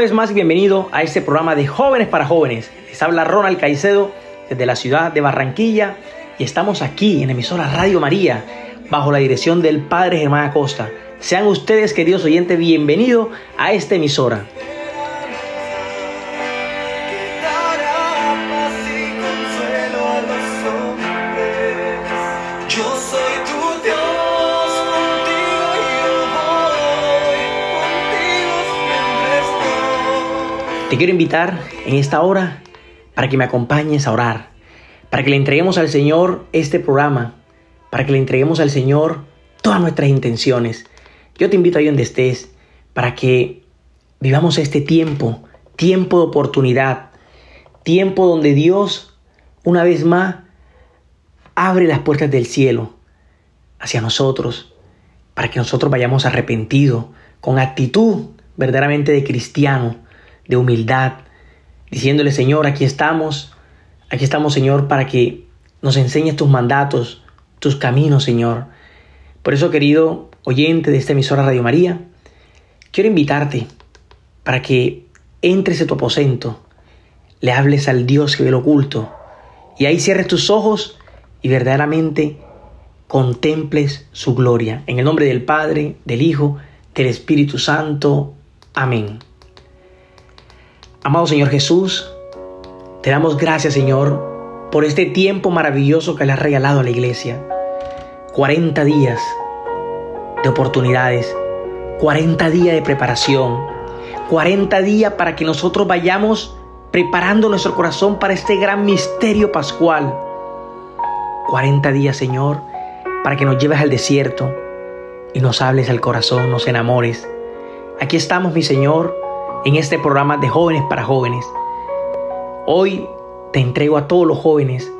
Vez más, bienvenido a este programa de Jóvenes para Jóvenes. Les habla Ronald Caicedo desde la ciudad de Barranquilla y estamos aquí en emisora Radio María bajo la dirección del Padre Germán Acosta. Sean ustedes, queridos oyentes, bienvenidos a esta emisora. Quiero invitar en esta hora para que me acompañes a orar, para que le entreguemos al Señor este programa, para que le entreguemos al Señor todas nuestras intenciones. Yo te invito ahí donde estés para que vivamos este tiempo, tiempo de oportunidad, tiempo donde Dios una vez más abre las puertas del cielo hacia nosotros, para que nosotros vayamos arrepentidos, con actitud verdaderamente de cristiano, de humildad, diciéndole, Señor, aquí estamos, aquí estamos, Señor, para que nos enseñes tus mandatos, tus caminos, Señor. Por eso, querido oyente de esta emisora Radio María, quiero invitarte para que entres en tu aposento, le hables al Dios que ve lo oculto, y ahí cierres tus ojos y verdaderamente contemples su gloria. En el nombre del Padre, del Hijo, del Espíritu Santo. Amén. Amado Señor Jesús, te damos gracias Señor por este tiempo maravilloso que le has regalado a la iglesia. 40 días de oportunidades, 40 días de preparación, 40 días para que nosotros vayamos preparando nuestro corazón para este gran misterio pascual. 40 días, Señor, para que nos lleves al desierto y nos hables al corazón, nos enamores. Aquí estamos, mi Señor, en este programa de jóvenes para jóvenes. Hoy te entrego a todos los jóvenes,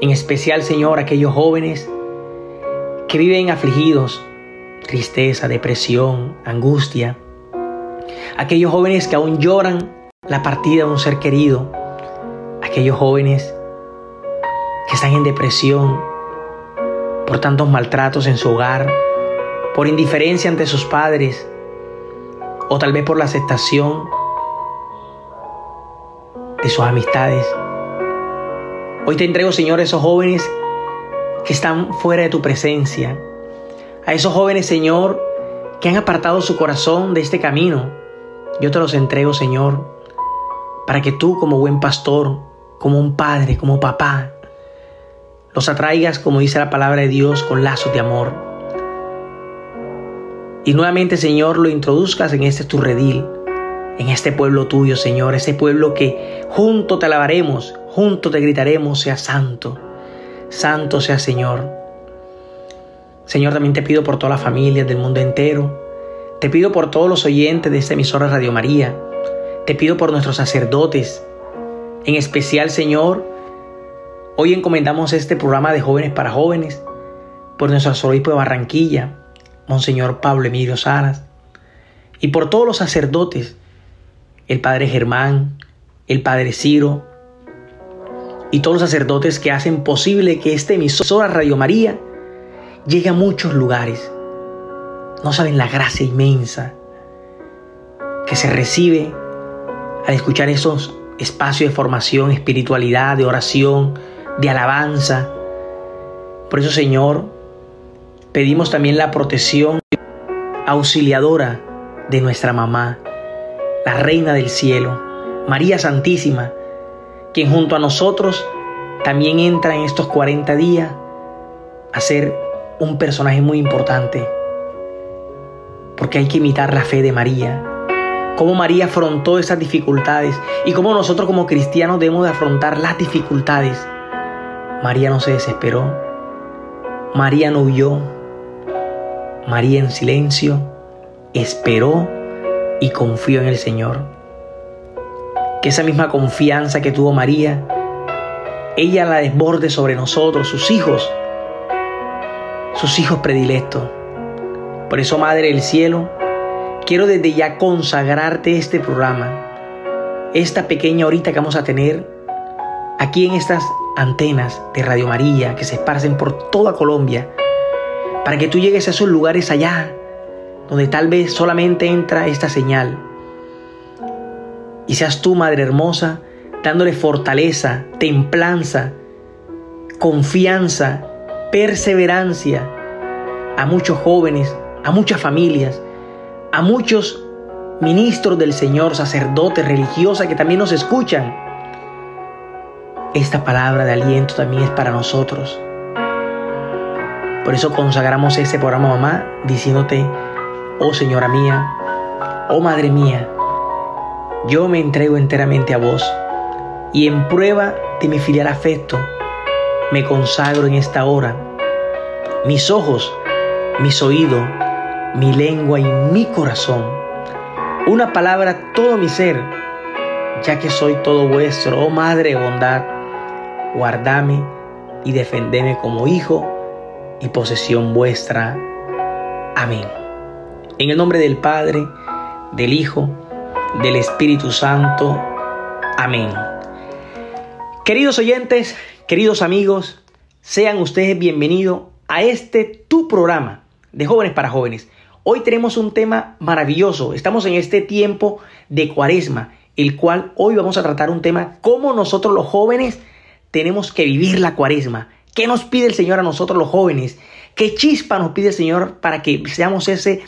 en especial Señor, aquellos jóvenes que viven afligidos, tristeza, depresión, angustia, aquellos jóvenes que aún lloran la partida de un ser querido, aquellos jóvenes que están en depresión por tantos maltratos en su hogar, por indiferencia ante sus padres, o tal vez por la aceptación de sus amistades. Hoy te entrego, Señor, a esos jóvenes que están fuera de tu presencia, a esos jóvenes, Señor, que han apartado su corazón de este camino. Yo te los entrego, Señor, para que tú como buen pastor, como un padre, como papá, los atraigas, como dice la palabra de Dios, con lazos de amor. Y nuevamente, Señor, lo introduzcas en este tu redil, en este pueblo tuyo, Señor, ese pueblo que junto te alabaremos, junto te gritaremos, sea santo, santo sea Señor. Señor, también te pido por todas las familias del mundo entero, te pido por todos los oyentes de esta emisora Radio María, te pido por nuestros sacerdotes, en especial, Señor, hoy encomendamos este programa de jóvenes para jóvenes, por nuestro arzobispo de Barranquilla, Monseñor Pablo Emilio Saras, y por todos los sacerdotes, el Padre Germán, el Padre Ciro, y todos los sacerdotes que hacen posible que esta emisora Radio María llegue a muchos lugares. No saben la gracia inmensa que se recibe al escuchar esos espacios de formación, espiritualidad, de oración, de alabanza. Por eso, Señor, Pedimos también la protección auxiliadora de nuestra mamá, la Reina del Cielo, María Santísima, quien junto a nosotros también entra en estos 40 días a ser un personaje muy importante, porque hay que imitar la fe de María, cómo María afrontó esas dificultades y cómo nosotros como cristianos debemos de afrontar las dificultades. María no se desesperó, María no huyó, María en silencio esperó y confió en el Señor. Que esa misma confianza que tuvo María, ella la desborde sobre nosotros, sus hijos, sus hijos predilectos. Por eso, Madre del Cielo, quiero desde ya consagrarte este programa, esta pequeña horita que vamos a tener aquí en estas antenas de Radio María que se esparcen por toda Colombia para que tú llegues a esos lugares allá, donde tal vez solamente entra esta señal. y seas tú, Madre Hermosa, dándole fortaleza, templanza, confianza, perseverancia a muchos jóvenes, a muchas familias, a muchos ministros del Señor, sacerdotes, religiosas que también nos escuchan. Esta palabra de aliento también es para nosotros. Por eso consagramos este programa, mamá, diciéndote, oh Señora mía, oh Madre mía, yo me entrego enteramente a vos y en prueba de mi filial afecto, me consagro en esta hora. Mis ojos, mis oídos, mi lengua y mi corazón. Una palabra, todo mi ser, ya que soy todo vuestro, oh Madre bondad, guardame y defendeme como hijo y posesión vuestra. Amén. En el nombre del Padre, del Hijo, del Espíritu Santo. Amén. Queridos oyentes, queridos amigos, sean ustedes bienvenidos a este tu programa de jóvenes para jóvenes. Hoy tenemos un tema maravilloso. Estamos en este tiempo de cuaresma, el cual hoy vamos a tratar un tema, cómo nosotros los jóvenes tenemos que vivir la cuaresma. ¿Qué nos pide el Señor a nosotros los jóvenes? ¿Qué chispa nos pide el Señor para que seamos ese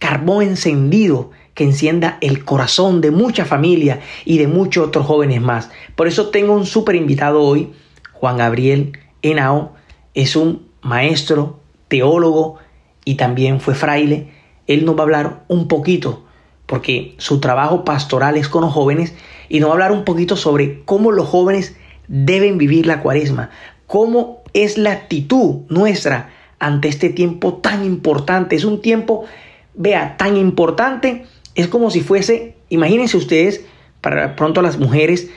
carbón encendido que encienda el corazón de mucha familia y de muchos otros jóvenes más. Por eso tengo un súper invitado hoy, Juan Gabriel Henao. Es un maestro, teólogo y también fue fraile. Él nos va a hablar un poquito, porque su trabajo pastoral es con los jóvenes, y nos va a hablar un poquito sobre cómo los jóvenes deben vivir la cuaresma, cómo es la actitud nuestra ante este tiempo tan importante. Es un tiempo, vea, tan importante. Es como si fuese, imagínense ustedes, para pronto las mujeres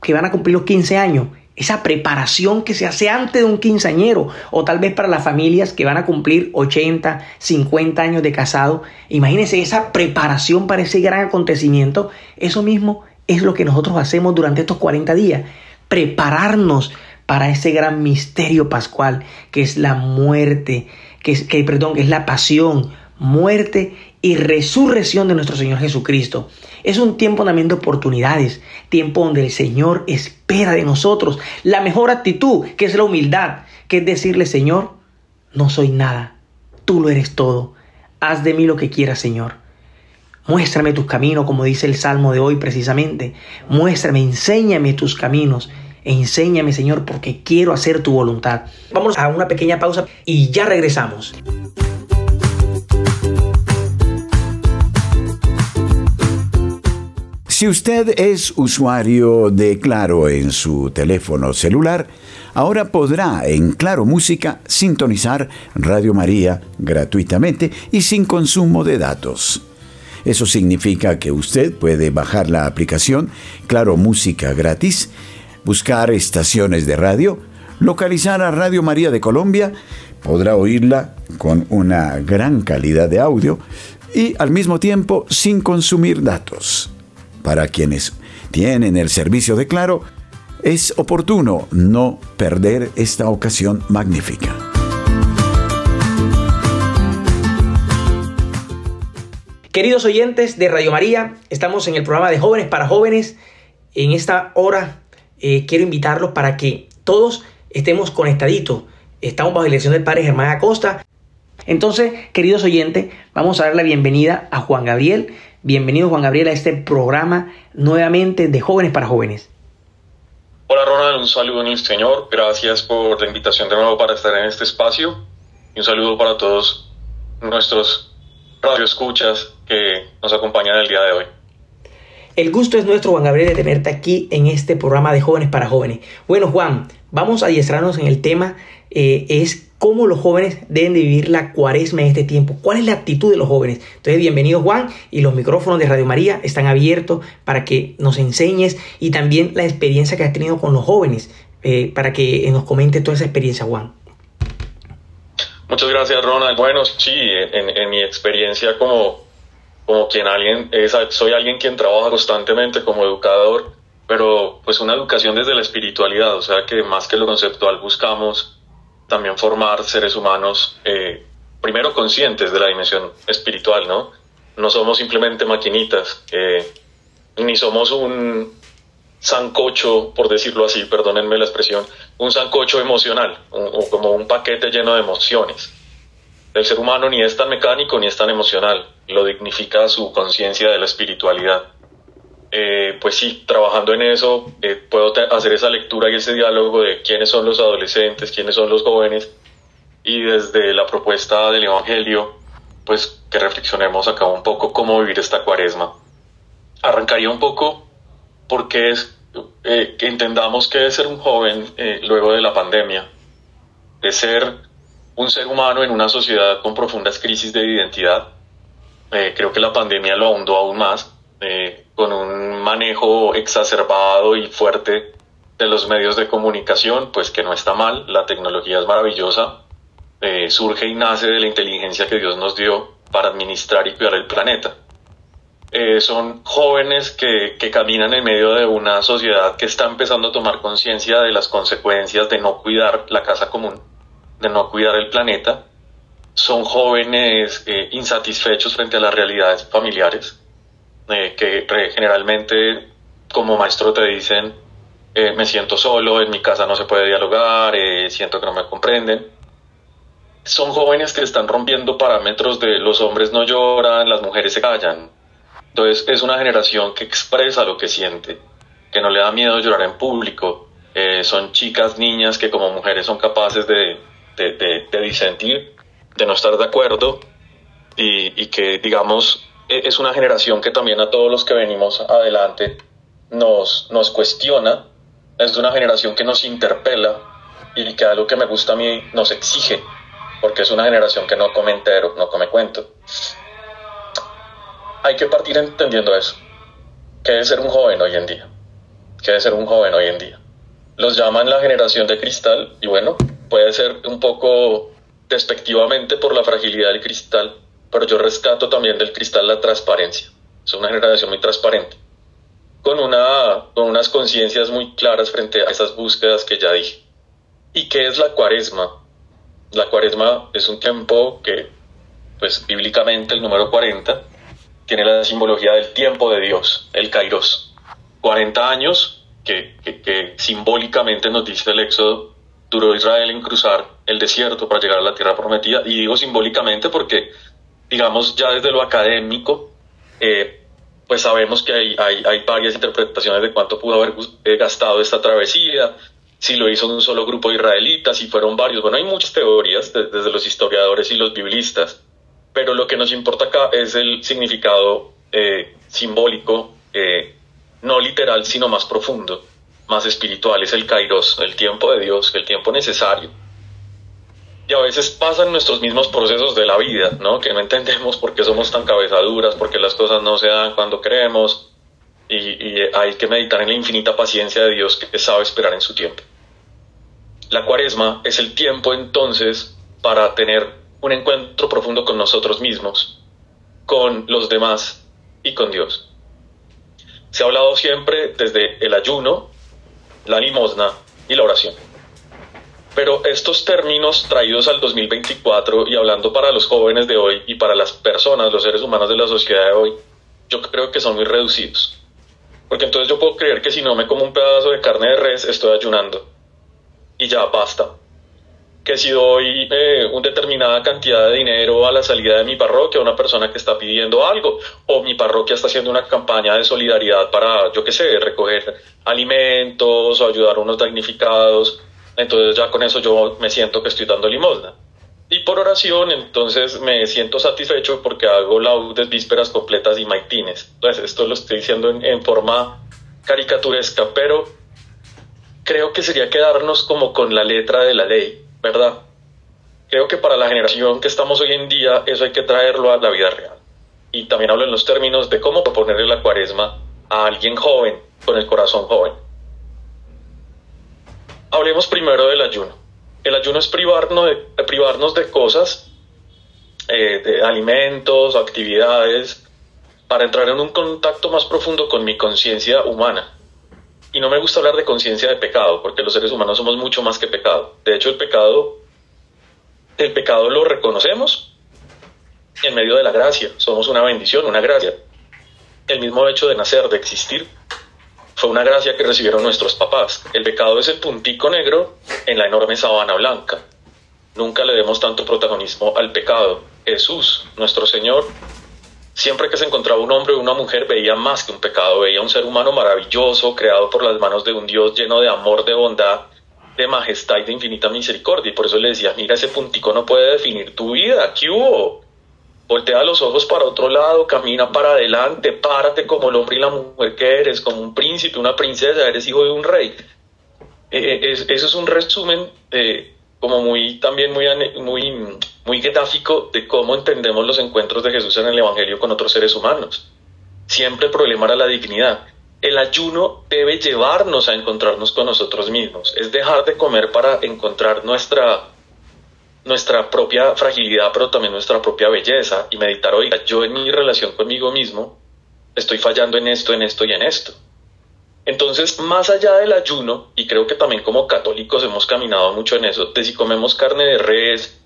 que van a cumplir los 15 años, esa preparación que se hace antes de un quinceañero, o tal vez para las familias que van a cumplir 80, 50 años de casado, imagínense esa preparación para ese gran acontecimiento, eso mismo es lo que nosotros hacemos durante estos 40 días, prepararnos para ese gran misterio pascual que es la muerte, que es, que, perdón, que es la pasión, muerte y resurrección de nuestro Señor Jesucristo. Es un tiempo también de oportunidades, tiempo donde el Señor espera de nosotros la mejor actitud, que es la humildad, que es decirle, Señor, no soy nada, tú lo eres todo, haz de mí lo que quieras, Señor. Muéstrame tus caminos, como dice el Salmo de hoy precisamente. Muéstrame, enséñame tus caminos. Enséñame, Señor, porque quiero hacer tu voluntad. Vamos a una pequeña pausa y ya regresamos. Si usted es usuario de Claro en su teléfono celular, ahora podrá en Claro Música sintonizar Radio María gratuitamente y sin consumo de datos. Eso significa que usted puede bajar la aplicación Claro Música gratis, buscar estaciones de radio, localizar a Radio María de Colombia, podrá oírla con una gran calidad de audio y al mismo tiempo sin consumir datos para quienes tienen el servicio de Claro, es oportuno no perder esta ocasión magnífica. Queridos oyentes de Radio María, estamos en el programa de Jóvenes para Jóvenes. En esta hora eh, quiero invitarlos para que todos estemos conectaditos. Estamos bajo la dirección del Padre Germán Acosta. Entonces, queridos oyentes, vamos a dar la bienvenida a Juan Gabriel. Bienvenido Juan Gabriel a este programa nuevamente de Jóvenes para Jóvenes. Hola Ronald, un saludo en el Señor. Gracias por la invitación de nuevo para estar en este espacio. Y un saludo para todos nuestros radioescuchas que nos acompañan el día de hoy. El gusto es nuestro, Juan Gabriel, de tenerte aquí en este programa de Jóvenes para Jóvenes. Bueno, Juan, vamos a adiestrarnos en el tema, eh, es cómo los jóvenes deben de vivir la cuaresma en este tiempo. ¿Cuál es la actitud de los jóvenes? Entonces, bienvenido Juan y los micrófonos de Radio María están abiertos para que nos enseñes y también la experiencia que has tenido con los jóvenes, eh, para que nos comente toda esa experiencia, Juan. Muchas gracias, Ronald. Bueno, sí, en, mi experiencia como, como quien alguien, soy alguien quien trabaja constantemente como educador, pero pues una educación desde la espiritualidad, o sea que más que lo conceptual buscamos también formar seres humanos eh, primero conscientes de la dimensión espiritual, ¿no? No somos simplemente maquinitas. ni somos un sancocho, por decirlo así, perdónenme la expresión, un sancocho emocional, o como un paquete lleno de emociones. El ser humano ni es tan mecánico ni es tan emocional, lo dignifica su conciencia de la espiritualidad. Eh, pues sí, trabajando en eso, eh, puedo hacer esa lectura y ese diálogo de quiénes son los adolescentes, quiénes son los jóvenes, y desde la propuesta del Evangelio, pues que reflexionemos acá un poco cómo vivir esta cuaresma. Arrancaría un poco porque eh, entendamos que es ser un joven luego de la pandemia, de ser un ser humano en una sociedad con profundas crisis de identidad. creo que la pandemia lo ahondó aún más eh, con un manejo exacerbado y fuerte de los medios de comunicación, pues que no está mal, la tecnología es maravillosa, eh, surge y nace de la inteligencia que Dios nos dio para administrar y cuidar el planeta. Eh, son jóvenes que, caminan en medio de una sociedad que está empezando a tomar conciencia de las consecuencias de no cuidar la casa común, de no cuidar el planeta. Son jóvenes insatisfechos frente a las realidades familiares eh, que generalmente como maestro te dicen, eh, me siento solo, en mi casa no se puede dialogar, eh, siento que no me comprenden. Son jóvenes que están rompiendo parámetros de los hombres no lloran, las mujeres se callan. Entonces es una generación que expresa lo que siente, que no le da miedo llorar en público. son chicas, niñas que como mujeres son capaces de, de, de, disentir, de no estar de acuerdo y, y que digamos e-, es una generación que también a todos los que venimos adelante nos, nos cuestiona, es una generación que nos interpela y que algo que me gusta a mí nos exige, porque es una generación que no come entero, no come cuento. Hay que partir entendiendo eso, que debe ser un joven hoy en día, que debe ser un joven hoy en día. Los llaman la generación de cristal y bueno, puede ser un poco despectivamente por la fragilidad del cristal, pero yo rescato también del cristal la transparencia. Es una generación muy transparente, con, una, con unas conciencias muy claras frente a esas búsquedas que ya dije. ¿Y qué es la cuaresma? La cuaresma es un tiempo que, pues bíblicamente el número 40, tiene la simbología del tiempo de Dios, el kairos. 40 años que, que, que simbólicamente nos dice el Éxodo, duró Israel en cruzar el desierto para llegar a la tierra prometida. Y digo simbólicamente porque digamos, ya desde lo académico, eh, pues sabemos que hay, hay, hay, varias interpretaciones de cuánto pudo haber eh, gastado esta travesía, si lo hizo un solo grupo de israelitas, si fueron varios. Bueno, hay muchas teorías desde los historiadores y los biblistas, pero lo que nos importa acá es el significado eh, simbólico, no literal, sino más profundo, más espiritual, es el kairos, el tiempo de Dios, el tiempo necesario y a veces pasan nuestros mismos procesos de la vida, ¿no? Que no entendemos por qué somos tan cabezaduras, por qué las cosas no se dan cuando creemos. Y, hay que meditar en la infinita paciencia de Dios que sabe esperar en su tiempo. La cuaresma es el tiempo entonces para tener un encuentro profundo con nosotros mismos, con los demás y con Dios. Se ha hablado siempre desde el ayuno, la limosna y la oración. Pero estos términos traídos al 2024 y hablando para los jóvenes de hoy y para las personas, los seres humanos de la sociedad de hoy, yo creo que son muy reducidos. Porque entonces yo puedo creer que si no me como un pedazo de carne de res, estoy ayunando. Y ya basta. Que si doy eh, una determinada cantidad de dinero a la salida de mi parroquia a una persona que está pidiendo algo, o mi parroquia está haciendo una campaña de solidaridad para, yo qué sé, recoger alimentos o ayudar a unos damnificados, entonces ya con eso yo me siento que estoy dando limosna. Y por oración, entonces me siento satisfecho porque hago laudes, vísperas completas y maitines. Entonces, esto lo estoy diciendo en, forma caricaturesca, pero creo que sería quedarnos como con la letra de la ley, ¿verdad? Creo que para la generación que estamos hoy en día, eso hay que traerlo a la vida real. Y también hablo en los términos de cómo proponerle la cuaresma a alguien joven, con el corazón joven. Hablemos primero del ayuno. El ayuno es privarnos de, privarnos de cosas, eh, de alimentos, actividades, para entrar en un contacto más profundo con mi conciencia humana. Y no me gusta hablar de conciencia de pecado, porque los seres humanos somos mucho más que pecado. De hecho, el pecado, el pecado lo reconocemos en medio de la gracia. Somos una bendición, una gracia. el mismo hecho de nacer, de existir, fue una gracia que recibieron nuestros papás. El pecado es el puntico negro en la enorme sabana blanca. Nunca le demos tanto protagonismo al pecado. Jesús, nuestro Señor, siempre que se encontraba un hombre o una mujer veía más que un pecado, veía un ser humano maravilloso, creado por las manos de un Dios lleno de amor, de bondad, de majestad y de infinita misericordia. Y por eso le decía, mira, ese puntico no puede definir tu vida. ¿Qué hubo? Voltea los ojos para otro lado, camina para adelante, párate como el hombre y la mujer que eres, como un príncipe, una princesa, eres hijo de un rey. Eh, eh, eso es un resumen como muy también muy, muy, muy gráfico de cómo entendemos los encuentros de Jesús en el Evangelio con otros seres humanos. Siempre el problema era la dignidad. El ayuno debe llevarnos a encontrarnos con nosotros mismos, es dejar de comer para encontrar nuestra nuestra propia fragilidad, pero también nuestra propia belleza y meditar, oiga, yo en mi relación conmigo mismo estoy fallando en esto, en esto y en esto. Entonces, más allá del ayuno, y creo que también como católicos hemos caminado mucho en eso, de si comemos carne de res,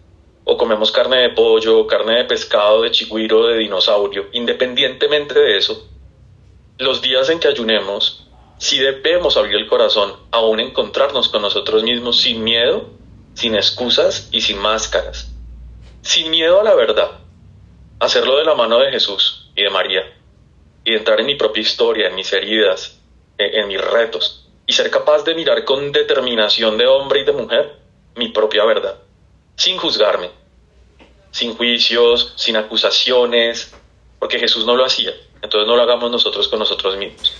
o comemos carne de pollo, carne de pescado, de chigüiro, de dinosaurio, independientemente de eso, los días en que ayunemos, si debemos abrir el corazón, aún encontrarnos con nosotros mismos sin miedo sin excusas y sin máscaras, sin miedo a la verdad, hacerlo de la mano de Jesús y de María, y entrar en mi propia historia, en mis heridas, en, mis retos, y ser capaz de mirar con determinación de hombre y de mujer mi propia verdad, sin juzgarme, sin juicios, sin acusaciones, porque Jesús no lo hacía, entonces no lo hagamos nosotros con nosotros mismos.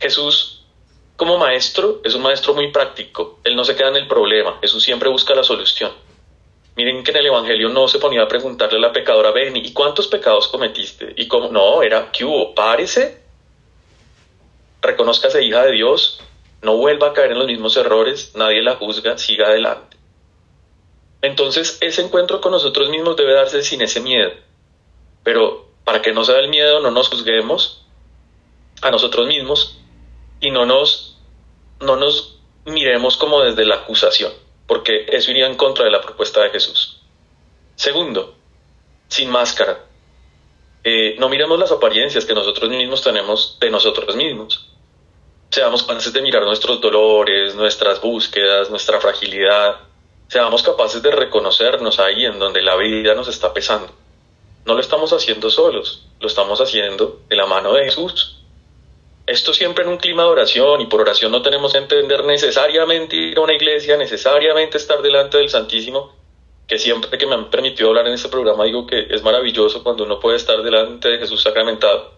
Jesús como maestro, es un maestro muy práctico. Él no se queda en el problema, Jesús siempre busca la solución. Miren que en el Evangelio no se ponía a preguntarle a la pecadora, ven, ¿y cuántos pecados cometiste? Y cómo, no, era, ¿qué hubo? Párese, reconózcase hija de Dios, no vuelva a caer en los mismos errores, nadie la juzga, siga adelante. Entonces, ese encuentro con nosotros mismos debe darse sin ese miedo. Pero para que no sea el miedo, no nos juzguemos a nosotros mismos y no nos, no nos miremos como desde la acusación, porque eso iría en contra de la propuesta de Jesús. Segundo, sin máscara. Eh, no miremos las apariencias que nosotros mismos tenemos de nosotros mismos. Seamos capaces de mirar nuestros dolores, nuestras búsquedas, nuestra fragilidad. Seamos capaces de reconocernos ahí en donde la vida nos está pesando. No lo estamos haciendo solos, lo estamos haciendo de la mano de Jesús. Esto siempre en un clima de oración y por oración no tenemos que entender necesariamente ir a una iglesia, necesariamente estar delante del Santísimo, que siempre que me han permitido hablar en este programa digo que es maravilloso cuando uno puede estar delante de Jesús sacramentado.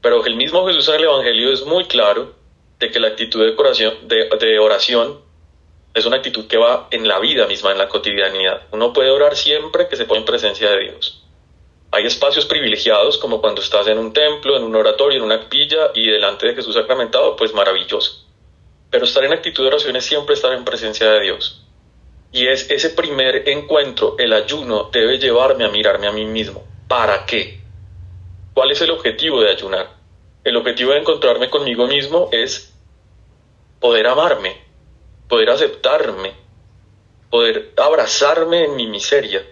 Pero el mismo Jesús en el Evangelio es muy claro de que la actitud de oración, de, de oración es una actitud que va en la vida misma, en la cotidianidad. Uno puede orar siempre que se pone en presencia de Dios. Hay espacios privilegiados como cuando estás en un templo, en un oratorio, en una capilla y delante de Jesús sacramentado, pues maravilloso. Pero estar en actitud de oración es siempre estar en presencia de Dios. Y es ese primer encuentro, el ayuno, debe llevarme a mirarme a mí mismo. ¿Para qué? ¿Cuál es el objetivo de ayunar? El objetivo de encontrarme conmigo mismo es poder amarme, poder aceptarme, poder abrazarme en mi miseria,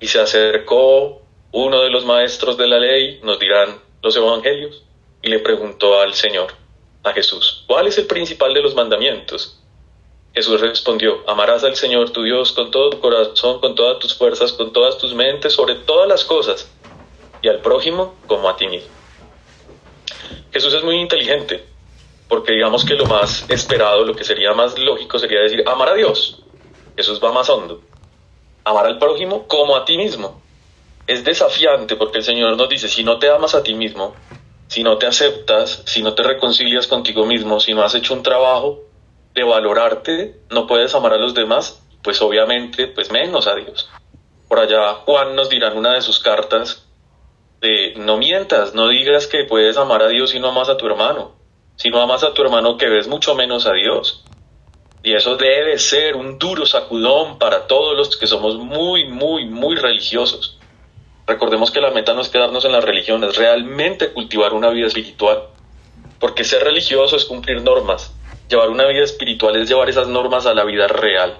y se acercó uno de los maestros de la ley, nos dirán los evangelios, y le preguntó al Señor, a Jesús, ¿cuál es el principal de los mandamientos? Jesús respondió, amarás al Señor tu Dios con todo tu corazón, con todas tus fuerzas, con todas tus mentes, sobre todas las cosas, y al prójimo como a ti mismo. Jesús es muy inteligente, porque digamos que lo más esperado, lo que sería más lógico sería decir, amar a Dios. Jesús va más hondo amar al prójimo como a ti mismo. Es desafiante porque el Señor nos dice, si no te amas a ti mismo, si no te aceptas, si no te reconcilias contigo mismo, si no has hecho un trabajo de valorarte, no puedes amar a los demás, pues obviamente, pues menos a Dios. Por allá Juan nos dirá en una de sus cartas, de no mientas, no digas que puedes amar a Dios si no amas a tu hermano. Si no amas a tu hermano que ves mucho menos a Dios. Y eso debe ser un duro sacudón para todos los que somos muy, muy, muy religiosos. Recordemos que la meta no es quedarnos en la religión, es realmente cultivar una vida espiritual. Porque ser religioso es cumplir normas. Llevar una vida espiritual es llevar esas normas a la vida real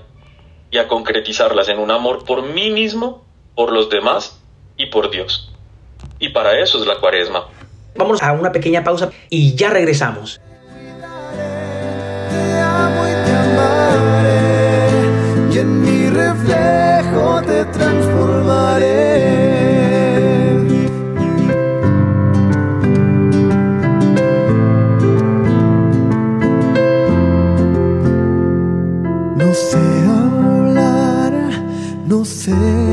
y a concretizarlas en un amor por mí mismo, por los demás y por Dios. Y para eso es la cuaresma. Vamos a una pequeña pausa y ya regresamos. Te amo y te amaré, y en mi reflejo te transformaré. No sé hablar, no sé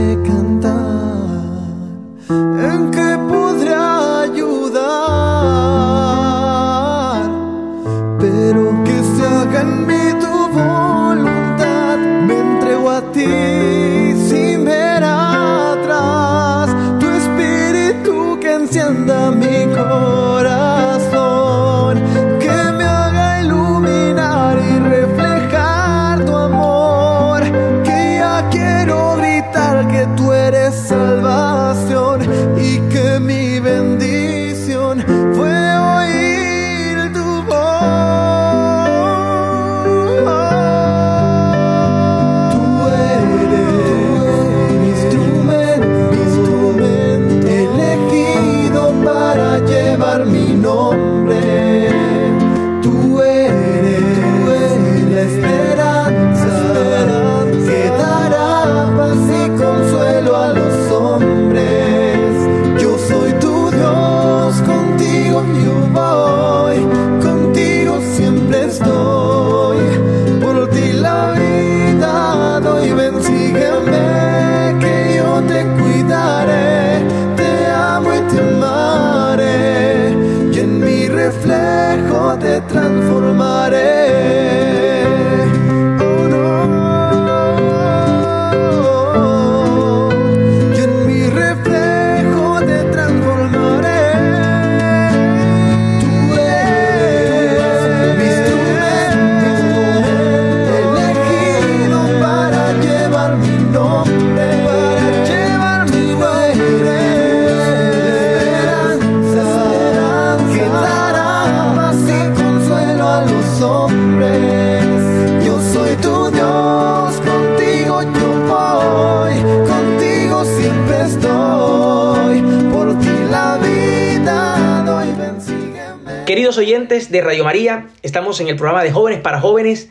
Yo soy tu Dios, contigo yo voy, contigo siempre estoy. Por ti la vida doy, ven, sígueme. Queridos oyentes de Radio María, estamos en el programa de Jóvenes para Jóvenes.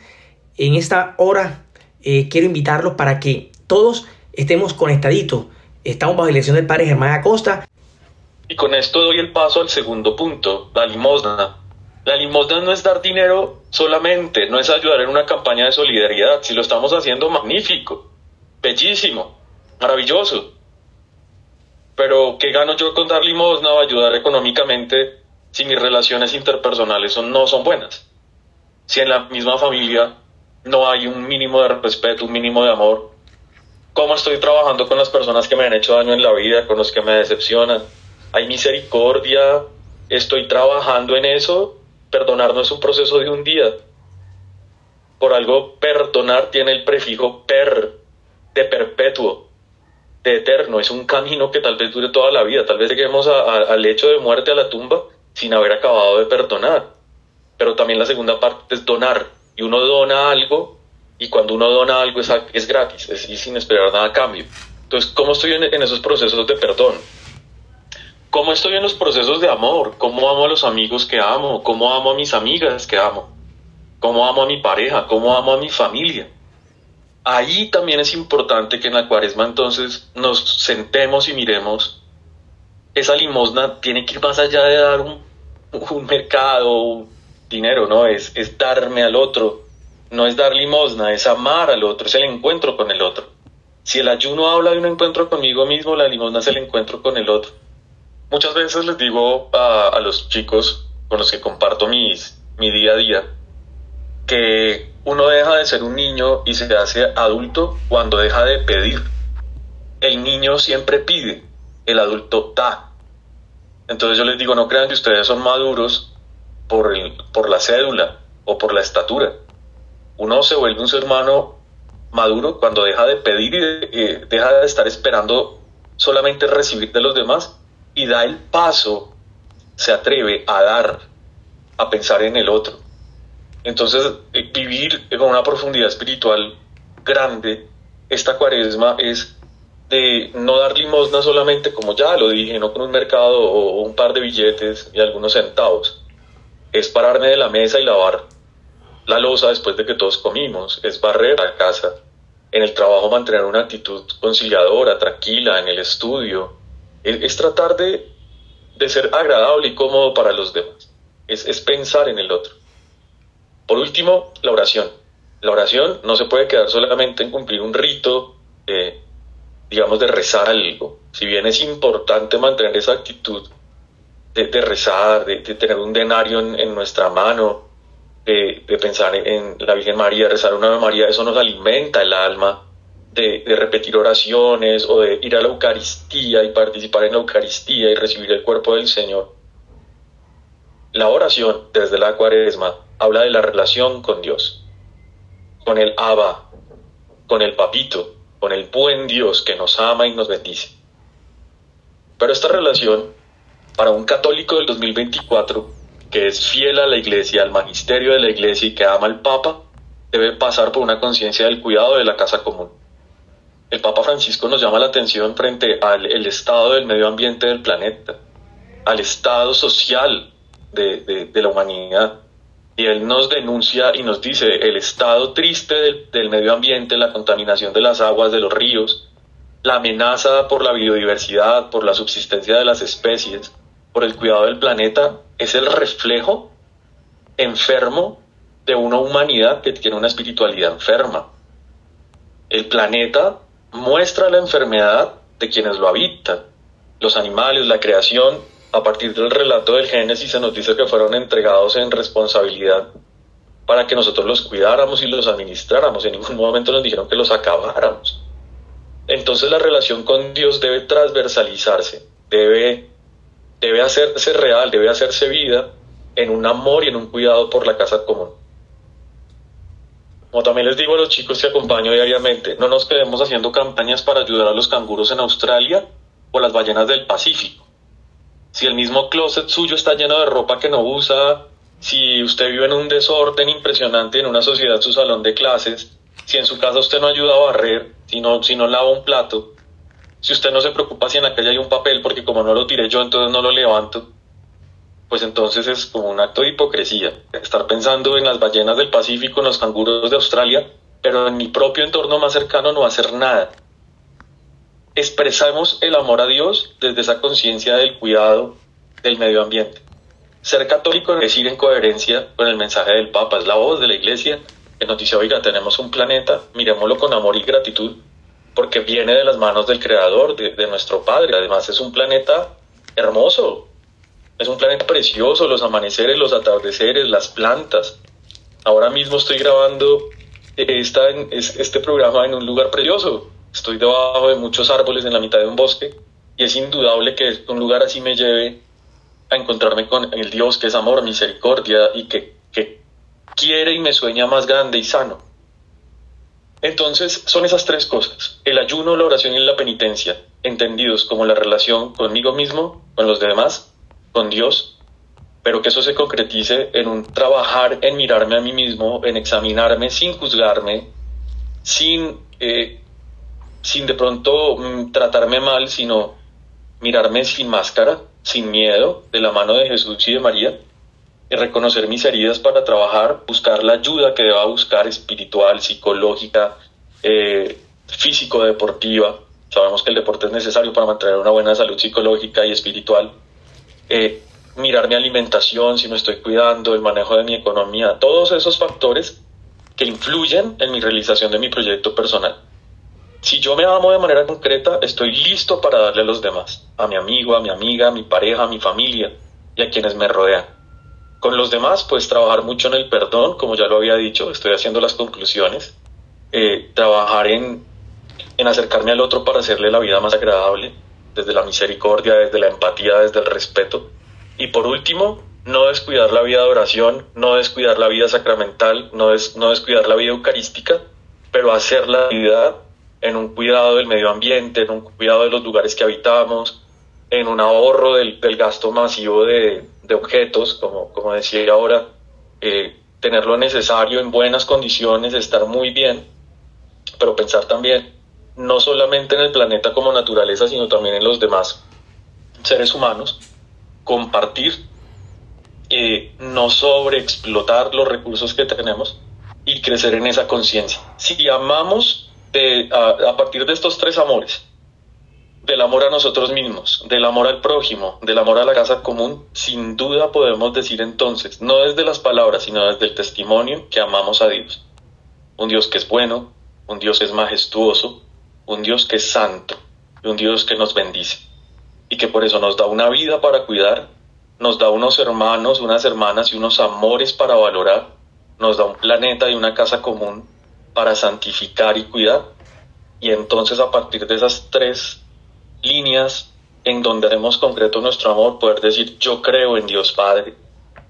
En esta hora eh, quiero invitarlos para que todos estemos conectaditos. Estamos bajo la dirección del Padre Germán Acosta. Y con esto doy el paso al segundo punto, la limosna. La limosna no es dar dinero solamente, no es ayudar en una campaña de solidaridad. Si lo estamos haciendo, magnífico, bellísimo, maravilloso. Pero ¿qué gano yo con dar limosna o ayudar económicamente si mis relaciones interpersonales son, no son buenas? Si en la misma familia no hay un mínimo de respeto, un mínimo de amor. ¿Cómo estoy trabajando con las personas que me han hecho daño en la vida, con los que me decepcionan? ¿Hay misericordia? ¿Estoy trabajando en eso? Perdonar no es un proceso de un día. Por algo, perdonar tiene el prefijo per, de perpetuo, de eterno. Es un camino que tal vez dure toda la vida. Tal vez lleguemos al hecho de muerte, a la tumba, sin haber acabado de perdonar. Pero también la segunda parte es donar. Y uno dona algo, y cuando uno dona algo es, es gratis, es y sin esperar nada a cambio. Entonces, ¿cómo estoy en esos procesos de perdón? ¿Cómo estoy en los procesos de amor? ¿Cómo amo a los amigos que amo? ¿Cómo amo a mis amigas que amo? ¿Cómo amo a mi pareja? ¿Cómo amo a mi familia? Ahí también es importante que en la cuaresma entonces nos sentemos y miremos. Esa limosna tiene que ir más allá de dar un, mercado, un dinero, ¿no? Es, es darme al otro. No es dar limosna, es amar al otro, es el encuentro con el otro. Si el ayuno habla de un encuentro conmigo mismo, la limosna es el encuentro con el otro. Muchas veces les digo a, a los chicos con los que comparto mis, mi día a día que uno deja de ser un niño y se hace adulto cuando deja de pedir. El niño siempre pide, el adulto da. Entonces yo les digo, no crean que ustedes son maduros por, el, por la cédula o por la estatura. Uno se vuelve un ser humano maduro cuando deja de pedir y eh, deja de estar esperando solamente recibir de los demás y da el paso, se atreve a dar, a pensar en el otro. Entonces, eh, vivir con una profundidad espiritual grande, esta cuaresma es de no dar limosna solamente, como ya lo dije, no con un mercado o un par de billetes y algunos centavos. Es pararme de la mesa y lavar la losa después de que todos comimos, es barrer la casa, en el trabajo mantener una actitud conciliadora, tranquila, en el estudio, es, tratar de, de, ser agradable y cómodo para los demás, es, es pensar en el otro. Por último, la oración. La oración no se puede quedar solamente en cumplir un rito, eh, digamos, de rezar algo. Si bien es importante mantener esa actitud de, de rezar, de, tener un denario en, en nuestra mano, de, pensar en la Virgen María, rezar una Ave María, eso nos alimenta el alma, de, repetir oraciones o de ir a la Eucaristía y participar en la Eucaristía y recibir el cuerpo del Señor. La oración desde la cuaresma habla de la relación con Dios, con el Abba, con el Papito, con el buen Dios que nos ama y nos bendice. Pero esta relación, para un católico del 2024, que es fiel a la iglesia, al magisterio de la iglesia y que ama al Papa, debe pasar por una conciencia del cuidado de la casa común. El Papa Francisco nos llama la atención frente al estado del medio ambiente del planeta, al estado social de, la humanidad. Y él nos denuncia y nos dice el estado triste del, del medio ambiente, la contaminación de las aguas, de los ríos, la amenaza por la biodiversidad, por la subsistencia de las especies, por el cuidado del planeta, es el reflejo enfermo de una humanidad que tiene una espiritualidad enferma. El planeta muestra la enfermedad de quienes lo habitan. Los animales, la creación, a partir del relato del Génesis se nos dice que fueron entregados en responsabilidad para que nosotros los cuidáramos y los administráramos. En ningún momento nos dijeron que los acabáramos. Entonces la relación con Dios debe transversalizarse, debe debe hacerse real, debe hacerse vida en un amor y en un cuidado por la casa común. Como también les digo a los chicos que acompaño diariamente, no nos quedemos haciendo campañas para ayudar a los canguros en Australia o las ballenas del Pacífico. Si el mismo closet suyo está lleno de ropa que no usa, si usted vive en un desorden impresionante en una sociedad, su salón de clases, si en su casa usted no ayuda a barrer, si no, si no lava un plato, si usted no se preocupa si en la calle hay un papel porque como no lo tiré yo, entonces no lo levanto, pues entonces es como un acto de hipocresía. Estar pensando en las ballenas del Pacífico, en los canguros de Australia, pero en mi propio entorno más cercano no hacer nada. Expresamos el amor a Dios desde esa conciencia del cuidado del medio ambiente. Ser católico es decir en coherencia con el mensaje del Papa, es la voz de la Iglesia que nos dice, oiga, tenemos un planeta, miremoslo con amor y gratitud porque viene de las manos del creador, de, nuestro Padre. Además es un planeta hermoso, es un planeta precioso, los amaneceres, los atardeceres, las plantas. Ahora mismo estoy grabando esta, este programa en un lugar precioso. Estoy debajo de muchos árboles en la mitad de un bosque y es indudable que un lugar así me lleve a encontrarme con el Dios que es amor, misericordia y que, que quiere y me sueña más grande y sano. Entonces son esas tres cosas, el ayuno, la oración y la penitencia, entendidos como la relación conmigo mismo, con los demás, con Dios, pero que eso se concretice en un trabajar en mirarme a mí mismo, en examinarme sin juzgarme, sin, eh, sin de pronto mm, tratarme mal, sino mirarme sin máscara, sin miedo, de la mano de Jesús y de María, y reconocer mis heridas para trabajar, buscar la ayuda que deba buscar espiritual, psicológica, eh, físico-deportiva. Sabemos que el deporte es necesario para mantener una buena salud psicológica y espiritual. Eh, mirar mi alimentación, si me estoy cuidando, el manejo de mi economía, todos esos factores que influyen en mi realización de mi proyecto personal. Si yo me amo de manera concreta, estoy listo para darle a los demás, a mi amigo, a mi amiga, a mi pareja, a mi familia y a quienes me rodean. Con los demás, pues trabajar mucho en el perdón, como ya lo había dicho, estoy haciendo las conclusiones. Eh, trabajar en, en acercarme al otro para hacerle la vida más agradable, desde la misericordia, desde la empatía, desde el respeto. Y por último, no descuidar la vida de oración, no descuidar la vida sacramental, no, no descuidar la vida eucarística, pero hacer la vida en un cuidado del medio ambiente, en un cuidado de los lugares que habitamos, en un ahorro del, gasto masivo de, de objetos, como, como decía ahora, eh, tener lo necesario en buenas condiciones, estar muy bien, pero pensar también no solamente en el planeta como naturaleza, sino también en los demás seres humanos, compartir, eh, no sobreexplotar los recursos que tenemos y crecer en esa conciencia. Si amamos a, a partir de estos tres amores, del amor a nosotros mismos, del amor al prójimo, del amor a la casa común, sin duda podemos decir entonces, no desde las palabras, sino desde el testimonio, que amamos a Dios. Un Dios que es bueno, un Dios que es majestuoso, un Dios que es santo y un Dios que nos bendice. Y que por eso nos da una vida para cuidar, nos da unos hermanos, unas hermanas y unos amores para valorar, nos da un planeta y una casa común para santificar y cuidar. Y entonces a partir de esas tres líneas en donde haremos concreto nuestro amor, poder decir yo creo en Dios Padre,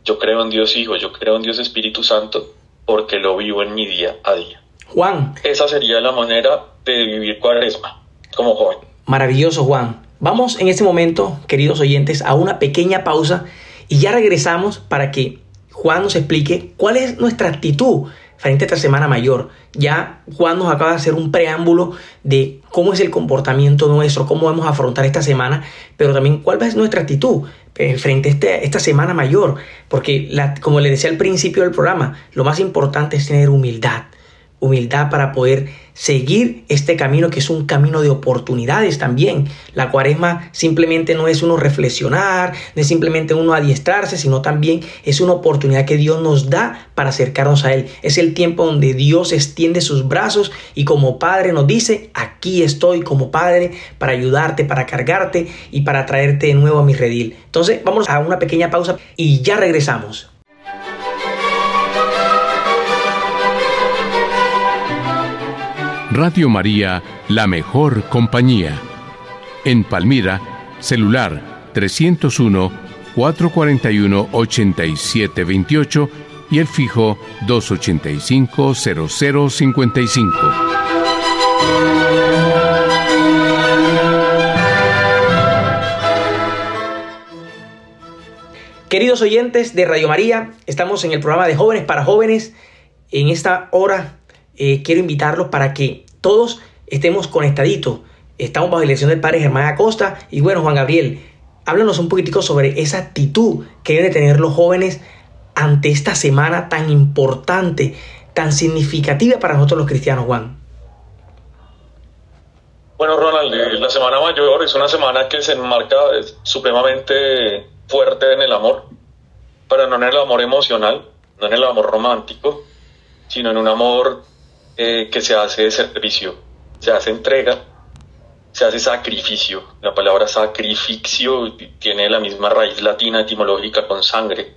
yo creo en Dios Hijo, yo creo en Dios Espíritu Santo, porque lo vivo en mi día a día. Juan. Esa sería la manera de vivir cuaresma como joven. Maravilloso, Juan. Vamos en este momento, queridos oyentes, a una pequeña pausa y ya regresamos para que Juan nos explique cuál es nuestra actitud frente a esta Semana Mayor. Ya Juan nos acaba de hacer un preámbulo de cómo es el comportamiento nuestro, cómo vamos a afrontar esta semana, pero también cuál es nuestra actitud eh, frente a este, esta Semana Mayor. Porque, la, como le decía al principio del programa, lo más importante es tener humildad humildad para poder seguir este camino que es un camino de oportunidades también. La cuaresma simplemente no es uno reflexionar, no es simplemente uno adiestrarse, sino también es una oportunidad que Dios nos da para acercarnos a Él. Es el tiempo donde Dios extiende sus brazos y como Padre nos dice, aquí estoy como Padre para ayudarte, para cargarte y para traerte de nuevo a mi redil. Entonces vamos a una pequeña pausa y ya regresamos. Radio María, la mejor compañía. En Palmira, celular 301-441-8728 y el fijo 285-0055. Queridos oyentes de Radio María, estamos en el programa de Jóvenes para Jóvenes. En esta hora eh, quiero invitarlos para que todos estemos conectaditos. Estamos bajo la dirección del padre Germán Acosta. Y bueno, Juan Gabriel, háblanos un poquitico sobre esa actitud que deben tener los jóvenes ante esta semana tan importante, tan significativa para nosotros los cristianos, Juan. Bueno, Ronald, eh, la Semana Mayor es una semana que se enmarca supremamente fuerte en el amor, pero no en el amor emocional, no en el amor romántico, sino en un amor eh, que se hace de servicio, se hace entrega, se hace sacrificio. La palabra sacrificio tiene la misma raíz latina etimológica con sangre.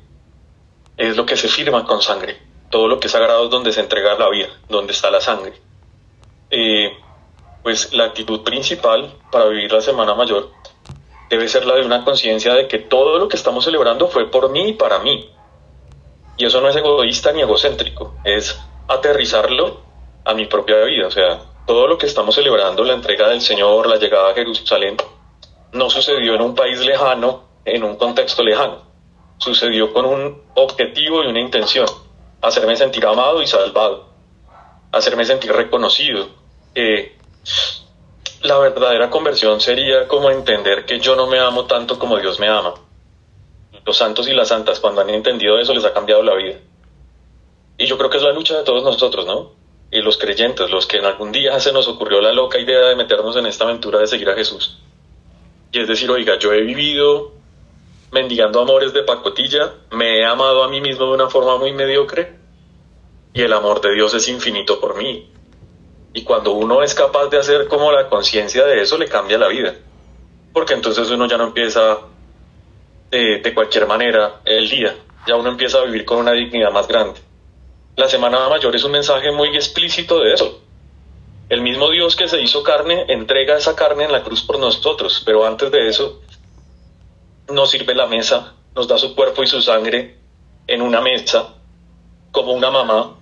Es lo que se firma con sangre. Todo lo que es sagrado es donde se entrega la vida, donde está la sangre. Eh, pues la actitud principal para vivir la Semana Mayor debe ser la de una conciencia de que todo lo que estamos celebrando fue por mí y para mí. Y eso no es egoísta ni egocéntrico, es aterrizarlo a mi propia vida. O sea, todo lo que estamos celebrando, la entrega del Señor, la llegada a Jerusalén, no sucedió en un país lejano, en un contexto lejano. Sucedió con un objetivo y una intención, hacerme sentir amado y salvado, hacerme sentir reconocido. la verdadera conversión sería como entender que yo no me amo tanto como Dios me ama. Los santos y las santas, cuando han entendido eso, les ha cambiado la vida. Y yo creo que es la lucha de todos nosotros, ¿no? Y los creyentes, los que en algún día se nos ocurrió la loca idea de meternos en esta aventura de seguir a Jesús. Y es decir, oiga, yo he vivido mendigando amores de pacotilla, me he amado a mí mismo de una forma muy mediocre y el amor de Dios es infinito por mí. Y cuando uno es capaz de hacer como la conciencia de eso, le cambia la vida. Porque entonces uno ya no empieza de, de cualquier manera el día, ya uno empieza a vivir con una dignidad más grande. La Semana Mayor es un mensaje muy explícito de eso. El mismo Dios que se hizo carne entrega esa carne en la cruz por nosotros, pero antes de eso nos sirve la mesa, nos da su cuerpo y su sangre en una mesa, como una mamá,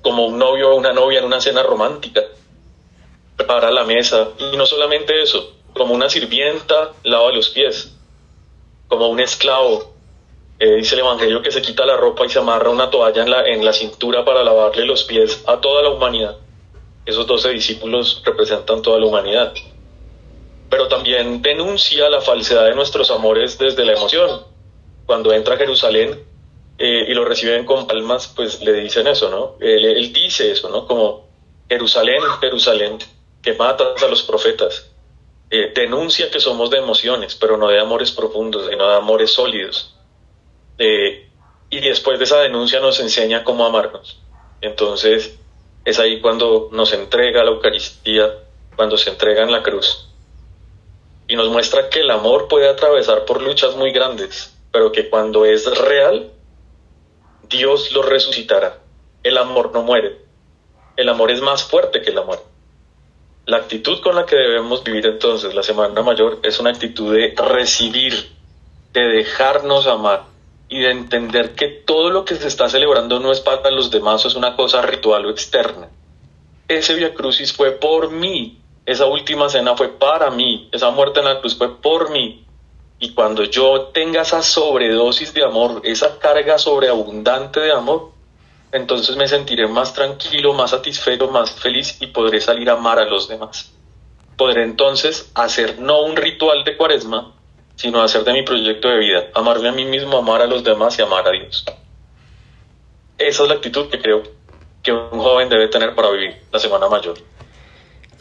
como un novio o una novia en una cena romántica. Prepara la mesa y no solamente eso, como una sirvienta lava los pies, como un esclavo eh, dice el Evangelio que se quita la ropa y se amarra una toalla en la, en la cintura para lavarle los pies a toda la humanidad. Esos doce discípulos representan toda la humanidad. Pero también denuncia la falsedad de nuestros amores desde la emoción. Cuando entra Jerusalén eh, y lo reciben con palmas, pues le dicen eso, ¿no? Él, él dice eso, ¿no? Como Jerusalén, Jerusalén, que matas a los profetas. Eh, denuncia que somos de emociones, pero no de amores profundos, sino de amores sólidos. Eh, y después de esa denuncia nos enseña cómo amarnos. Entonces es ahí cuando nos entrega la Eucaristía, cuando se entrega en la cruz. Y nos muestra que el amor puede atravesar por luchas muy grandes, pero que cuando es real, Dios lo resucitará. El amor no muere. El amor es más fuerte que la muerte. La actitud con la que debemos vivir entonces la Semana Mayor es una actitud de recibir, de dejarnos amar y de entender que todo lo que se está celebrando no es para los demás, es una cosa ritual o externa. Ese Via Crucis fue por mí, esa última cena fue para mí, esa muerte en la cruz fue por mí. Y cuando yo tenga esa sobredosis de amor, esa carga sobreabundante de amor, entonces me sentiré más tranquilo, más satisfecho, más feliz y podré salir a amar a los demás. Podré entonces hacer no un ritual de cuaresma, sino hacer de mi proyecto de vida, amarme a mí mismo, amar a los demás y amar a Dios. Esa es la actitud que creo que un joven debe tener para vivir la Semana Mayor.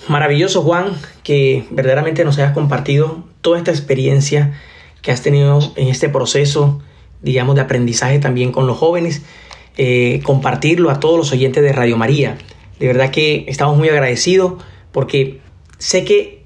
Maravilloso Juan, que verdaderamente nos hayas compartido toda esta experiencia que has tenido en este proceso, digamos, de aprendizaje también con los jóvenes eh, compartirlo a todos los oyentes de Radio María. De verdad que estamos muy agradecidos porque sé que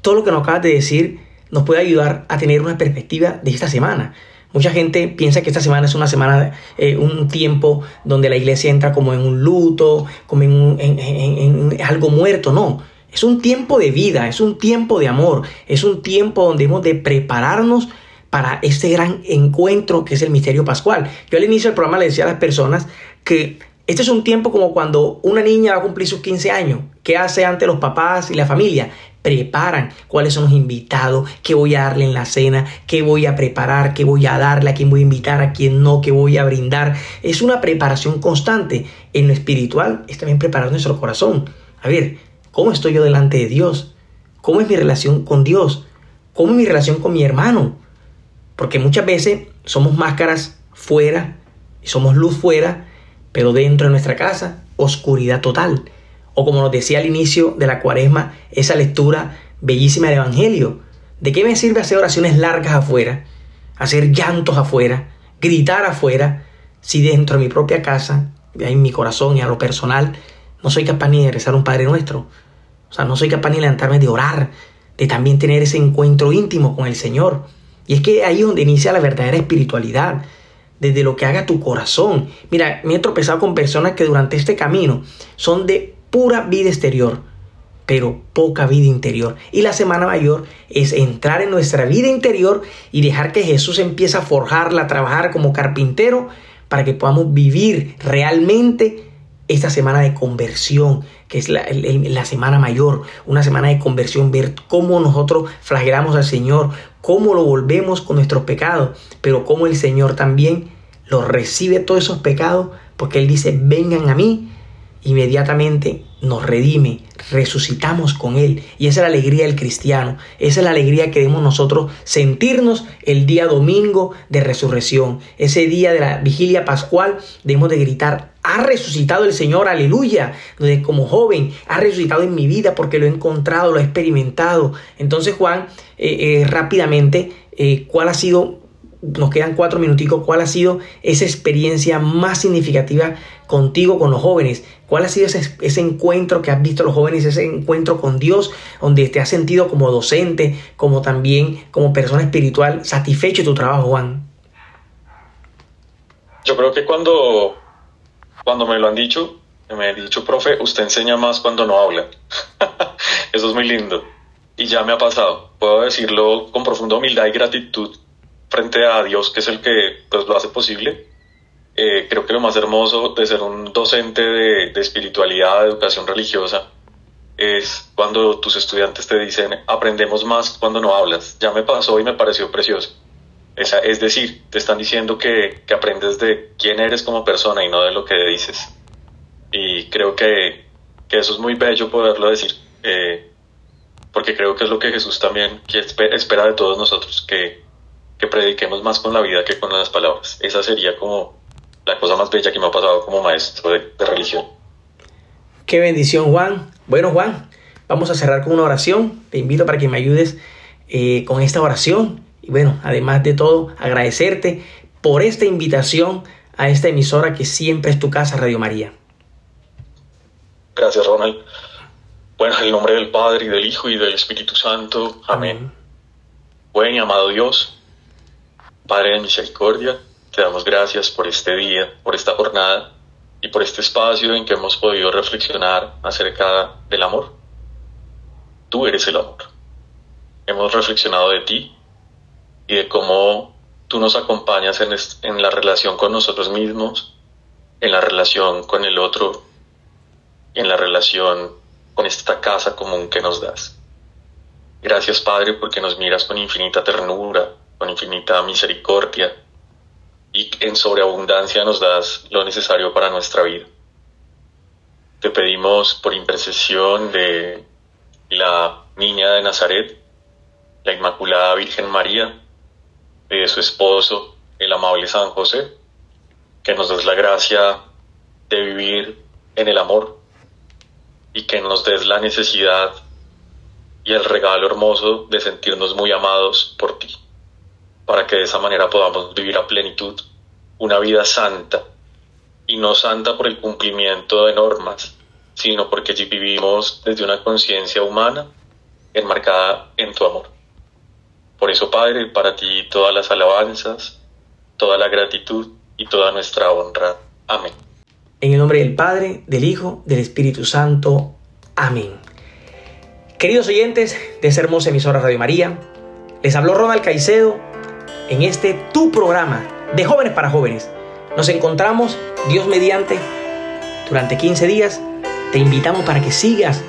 todo lo que nos acabas de decir nos puede ayudar a tener una perspectiva de esta semana. Mucha gente piensa que esta semana es una semana, eh, un tiempo donde la iglesia entra como en un luto, como en, en, algo muerto. No, es un tiempo de vida, es un tiempo de amor, es un tiempo donde hemos de prepararnos para este gran encuentro que es el misterio pascual. Yo al inicio del programa le decía a las personas que este es un tiempo como cuando una niña va a cumplir sus 15 años. ¿Qué hace ante los papás y la familia? Preparan cuáles son los invitados, qué voy a darle en la cena, qué voy a preparar, qué voy a darle, a quién voy a invitar, a quién no, qué voy a brindar. Es una preparación constante. En lo espiritual es también preparar nuestro corazón. A ver, ¿cómo estoy yo delante de Dios? ¿Cómo es mi relación con Dios? ¿Cómo es mi relación con mi hermano? Porque muchas veces somos máscaras fuera somos luz fuera, pero dentro de nuestra casa, oscuridad total. O como nos decía al inicio de la cuaresma, esa lectura bellísima del Evangelio. ¿De qué me sirve hacer oraciones largas afuera, hacer llantos afuera, gritar afuera, si dentro de mi propia casa, en mi corazón y a lo personal, no soy capaz ni de rezar un Padre Nuestro? O sea, no soy capaz ni de levantarme de orar, de también tener ese encuentro íntimo con el Señor. Y es que ahí es donde inicia la verdadera espiritualidad, desde lo que haga tu corazón. Mira, me he tropezado con personas que durante este camino son de pura vida exterior, pero poca vida interior. Y la Semana Mayor es entrar en nuestra vida interior y dejar que Jesús empiece a forjarla, a trabajar como carpintero para que podamos vivir realmente esta semana de conversión, que es la, semana mayor, una semana de conversión, ver cómo nosotros flagelamos al Señor, cómo lo volvemos con nuestros pecados, pero cómo el Señor también los recibe todos esos pecados, porque Él dice, vengan a mí, inmediatamente nos redime, resucitamos con Él. Y esa es la alegría del cristiano, esa es la alegría que debemos nosotros sentirnos el día domingo de resurrección, ese día de la vigilia pascual, debemos de gritar, ha resucitado el Señor, aleluya, donde como joven ha resucitado en mi vida porque lo he encontrado, lo he experimentado. Entonces Juan, eh, eh, rápidamente, eh, ¿cuál ha sido nos quedan cuatro minuticos, ¿cuál ha sido esa experiencia más significativa contigo, con los jóvenes? ¿Cuál ha sido ese, encuentro que has visto los jóvenes, ese encuentro con Dios, donde te has sentido como docente, como también como persona espiritual, satisfecho de tu trabajo, Juan? Yo creo que cuando, cuando me lo han dicho, me han dicho, profe, usted enseña más cuando no habla. Eso es muy lindo. Y ya me ha pasado. Puedo decirlo con profunda humildad y gratitud frente a Dios, que es el que pues, lo hace posible. Eh, creo que lo más hermoso de ser un docente de, de, espiritualidad, de educación religiosa, es cuando tus estudiantes te dicen, aprendemos más cuando no hablas. Ya me pasó y me pareció precioso. Esa, es decir, te están diciendo que, que aprendes de quién eres como persona y no de lo que dices. Y creo que, que eso es muy bello poderlo decir, eh, porque creo que es lo que Jesús también espera de todos nosotros, que, que prediquemos más con la vida que con las palabras. Esa sería como la cosa más bella que me ha pasado como maestro de, religión. Qué bendición, Juan. Bueno, Juan, vamos a cerrar con una oración. Te invito para que me ayudes eh, con esta oración. Y bueno, además de todo, agradecerte por esta invitación a esta emisora que siempre es tu casa, Radio María. Gracias, Ronald. Bueno, en el nombre del Padre, y del Hijo, y del Espíritu Santo. Amén. Buen y amado Dios, Padre de misericordia, te damos gracias por este día, por esta jornada y por este espacio en que hemos podido reflexionar acerca del amor. Tú eres el amor. Hemos reflexionado de ti y de cómo tú nos acompañas en, la relación con nosotros mismos, en la relación con el otro en la relación con esta casa común que nos das. Gracias Padre porque nos miras con infinita ternura, con infinita misericordia y en sobreabundancia nos das lo necesario para nuestra vida. Te pedimos por intercesión de la niña de Nazaret, la Inmaculada Virgen María, de su esposo, el amable San José, que nos des la gracia de vivir en el amor y que nos des la necesidad y el regalo hermoso de sentirnos muy amados por ti para que de esa manera podamos vivir a plenitud una vida santa, y no santa por el cumplimiento de normas, sino porque vivimos desde una conciencia humana enmarcada en tu amor. Por eso, Padre, para ti todas las alabanzas, toda la gratitud y toda nuestra honra. Amén. En el nombre del Padre, del Hijo, del Espíritu Santo. Amén. Queridos oyentes de esa hermosa emisora Radio María, les habló Ronald Caicedo en este tu programa de jóvenes para jóvenes. Nos encontramos, Dios mediante, durante 15 días. Te invitamos para que sigas,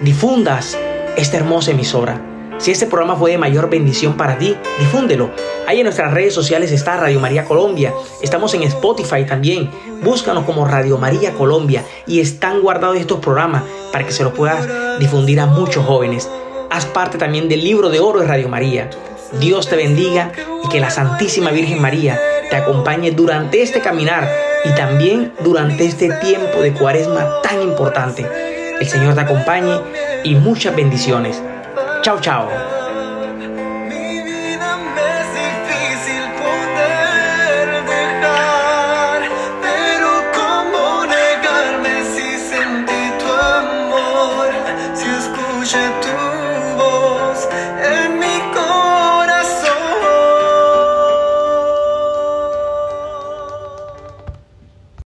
difundas esta hermosa emisora. Si este programa fue de mayor bendición para ti, difúndelo. Ahí en nuestras redes sociales está Radio María Colombia. Estamos en Spotify también. Búscanos como Radio María Colombia y están guardados estos programas para que se los puedas difundir a muchos jóvenes. Haz parte también del libro de oro de Radio María. Dios te bendiga y que la Santísima Virgen María te acompañe durante este caminar y también durante este tiempo de cuaresma tan importante. El Señor te acompañe y muchas bendiciones. Chao, chao.